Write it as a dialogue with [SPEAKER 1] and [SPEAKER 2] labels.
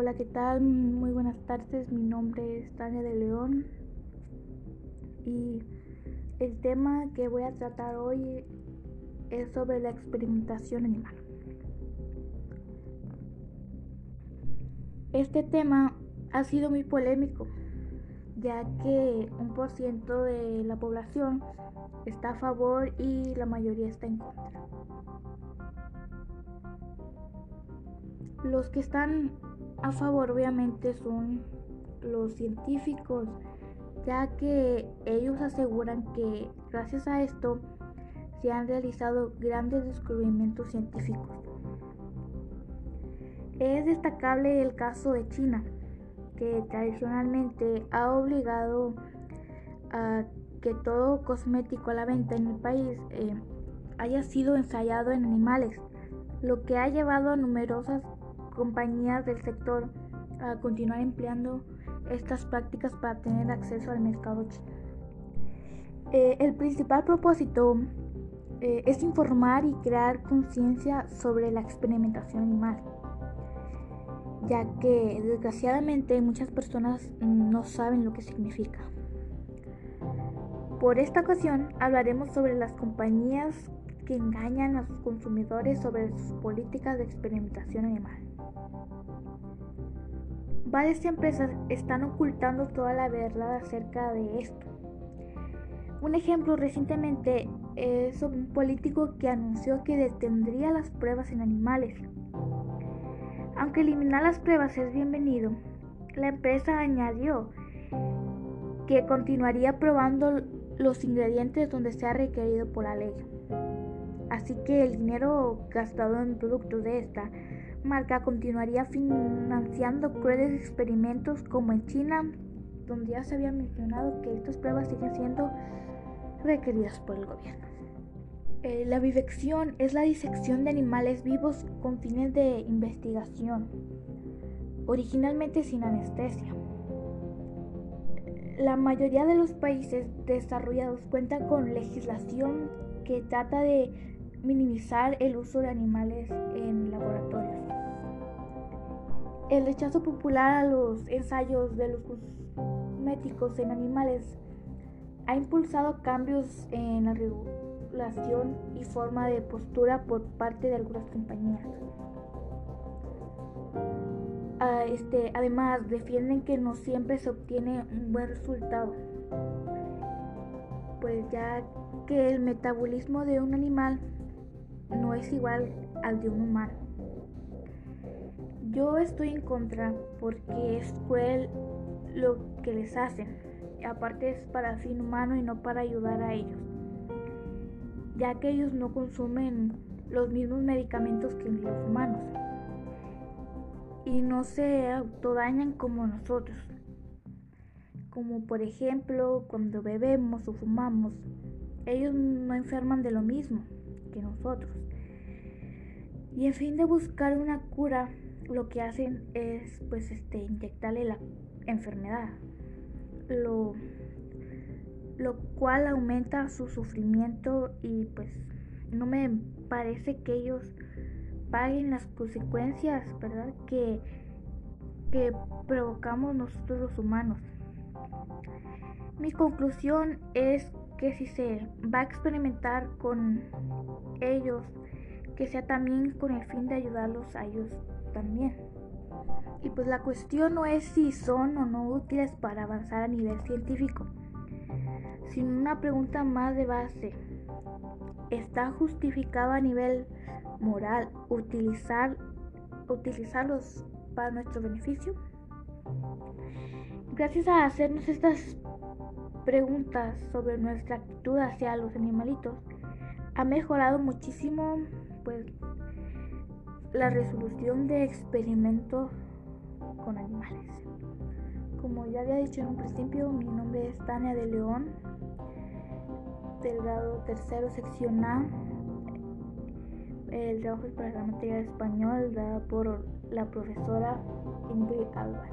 [SPEAKER 1] Hola, ¿qué tal? Muy buenas tardes. Mi nombre es Tania de León y el tema que voy a tratar hoy es sobre la experimentación animal. Este tema ha sido muy polémico, ya que un por ciento de la población está a favor y la mayoría está en contra. Los que están a favor obviamente son los científicos, ya que ellos aseguran que gracias a esto se han realizado grandes descubrimientos científicos. Es destacable el caso de China, que tradicionalmente ha obligado a que todo cosmético a la venta en el país eh, haya sido ensayado en animales, lo que ha llevado a numerosas compañías del sector a continuar empleando estas prácticas para tener acceso al mercado chino. Eh, el principal propósito eh, es informar y crear conciencia sobre la experimentación animal, ya que desgraciadamente muchas personas no saben lo que significa. Por esta ocasión hablaremos sobre las compañías que engañan a sus consumidores sobre sus políticas de experimentación animal. Varias empresas están ocultando toda la verdad acerca de esto. Un ejemplo recientemente es un político que anunció que detendría las pruebas en animales. Aunque eliminar las pruebas es bienvenido, la empresa añadió que continuaría probando los ingredientes donde sea requerido por la ley. Así que el dinero gastado en productos de esta marca continuaría financiando crueles experimentos como en China, donde ya se había mencionado que estas pruebas siguen siendo requeridas por el gobierno. Eh, la vivección es la disección de animales vivos con fines de investigación, originalmente sin anestesia. La mayoría de los países desarrollados cuentan con legislación que trata de minimizar el uso de animales en laboratorios. El rechazo popular a los ensayos de los cosméticos en animales ha impulsado cambios en la regulación y forma de postura por parte de algunas compañías. Ah, este, además, defienden que no siempre se obtiene un buen resultado, pues ya que el metabolismo de un animal no es igual al de un humano. Yo estoy en contra porque es cruel lo que les hacen. Aparte es para fin humano y no para ayudar a ellos. Ya que ellos no consumen los mismos medicamentos que los humanos. Y no se autodañan como nosotros. Como por ejemplo cuando bebemos o fumamos. Ellos no enferman de lo mismo nosotros. Y en fin de buscar una cura, lo que hacen es pues este inyectarle la enfermedad. Lo, lo cual aumenta su sufrimiento y pues no me parece que ellos paguen las consecuencias, ¿verdad? Que, que provocamos nosotros los humanos. Mi conclusión es que si se va a experimentar con ellos, que sea también con el fin de ayudarlos a ellos también. Y pues la cuestión no es si son o no útiles para avanzar a nivel científico, sino una pregunta más de base. ¿Está justificado a nivel moral utilizar, utilizarlos para nuestro beneficio? Gracias a hacernos estas preguntas sobre nuestra actitud hacia los animalitos, ha mejorado muchísimo pues la resolución de experimentos con animales. Como ya había dicho en un principio, mi nombre es Tania de León, del grado tercero, sección A. El trabajo es para la materia de español dada por la profesora Ingrid Álvarez.